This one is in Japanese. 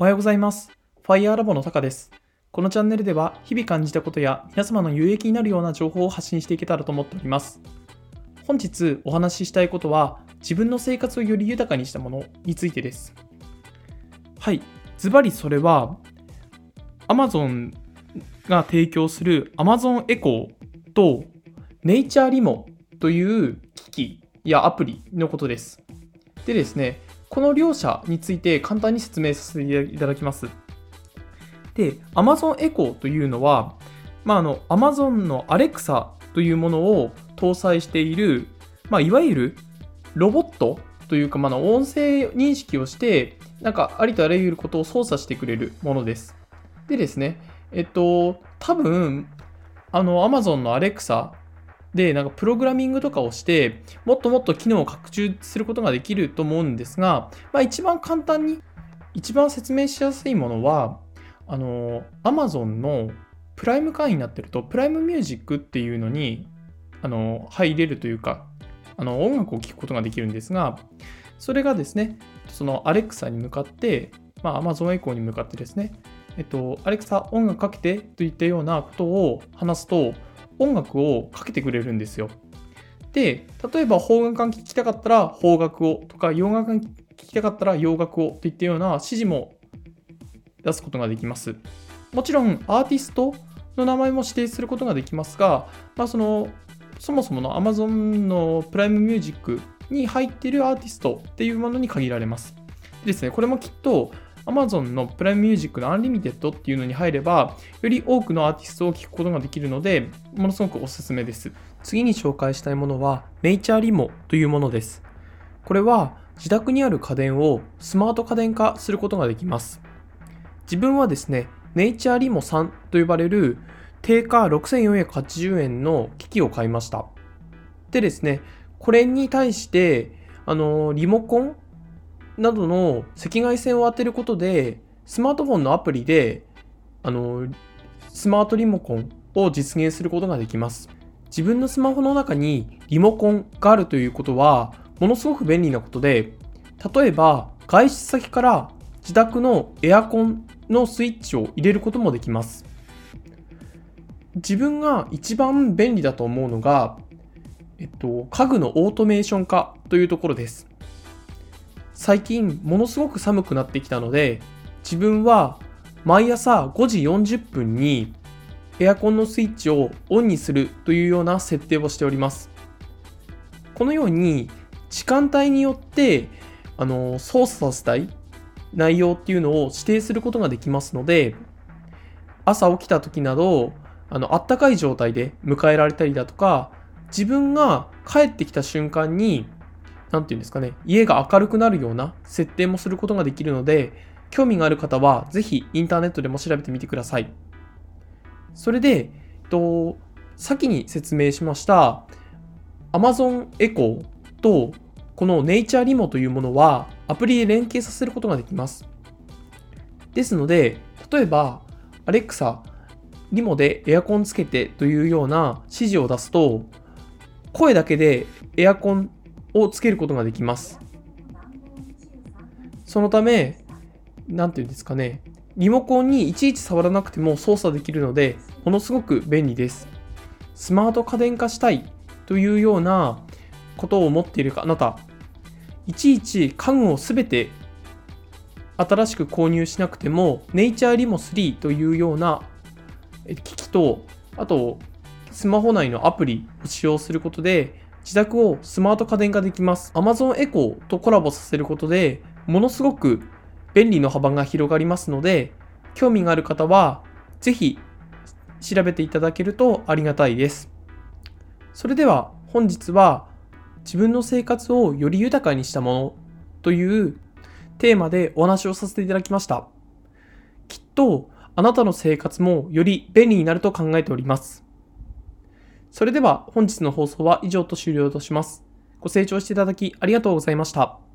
おはようございます。ファイヤーラボのタカです。このチャンネルでは日々感じたことや皆様の有益になるような情報を発信していけたらと思っております。本日お話ししたいことは自分の生活をより豊かにしたものについてです。はい、ズバリそれは Amazon が提供する Amazon エコーと Nature Limo という機器やアプリのことです。でですね、この両者について簡単に説明させていただきます。で、Amazon Echo というのは、まあ、の Amazon の Alexa というものを搭載している、まあ、いわゆるロボットというか、まあ、音声認識をして、なんかありとあらゆることを操作してくれるものです。でですね、えっと、多分、あの Amazon の Alexa で、なんかプログラミングとかをして、もっともっと機能を拡充することができると思うんですが、まあ、一番簡単に、一番説明しやすいものは、あの、Amazon のプライム会員になってると、プライムミュージックっていうのに、あの、入れるというか、あの、音楽を聴くことができるんですが、それがですね、その Alexa に向かって、まあ、Amazon Echo に向かってですね、えっと、Alexa 音楽かけてといったようなことを話すと、音楽をかけてくれるんですよ。で、例えば邦楽が聴きたかったら邦楽をとか、洋楽が聴きたかったら洋楽をといったような指示も出すことができます。もちろんアーティストの名前も指定することができますが、まあ、そのそもそもの Amazon のプライムミュージックに入っているアーティストっていうものに限られます。でですね、これもきっと Amazon のプライムミュージックのアンリミテッドっていうのに入れば、より多くのアーティストを聴くことができるので、ものすごくおすすめです。次に紹介したいものは、Nature Limo というものです。これは自宅にある家電をスマート家電化することができます。自分はですね、Nature Limo 3と呼ばれる定価6480円の機器を買いました。でですね、これに対して、あの、リモコンなどの赤外線を当てることで、スマートフォンのアプリで、あの、スマートリモコンを実現することができます。自分のスマホの中にリモコンがあるということは、ものすごく便利なことで、例えば、外出先から自宅のエアコンのスイッチを入れることもできます。自分が一番便利だと思うのが、えっと、家具のオートメーション化というところです。最近ものすごく寒くなってきたので自分は毎朝5時40分にエアコンのスイッチをオンにするというような設定をしております。このように時間帯によってあの操作させたい内容っていうのを指定することができますので朝起きた時などあの暖かい状態で迎えられたりだとか自分が帰ってきた瞬間になんていうんですかね、家が明るくなるような設定もすることができるので、興味がある方はぜひインターネットでも調べてみてください。それで、えっと、先に説明しました Amazon Echo とこの Nature Limo というものはアプリで連携させることができます。ですので、例えば Alexa、リモでエアコンつけてというような指示を出すと、声だけでエアコンをつけることができます。そのため、なんていうんですかね、リモコンにいちいち触らなくても操作できるので、ものすごく便利です。スマート家電化したいというようなことを思っているあなた、いちいち家具をすべて新しく購入しなくても、Nature Limo 3というような機器と、あと、スマホ内のアプリを使用することで、自宅をスマート家電化できます。Amazon Echo とコラボさせることで、ものすごく便利の幅が広がりますので、興味がある方は、ぜひ調べていただけるとありがたいです。それでは本日は自分の生活をより豊かにしたものというテーマでお話をさせていただきました。きっとあなたの生活もより便利になると考えております。それでは本日の放送は以上と終了とします。ご清聴していただきありがとうございました。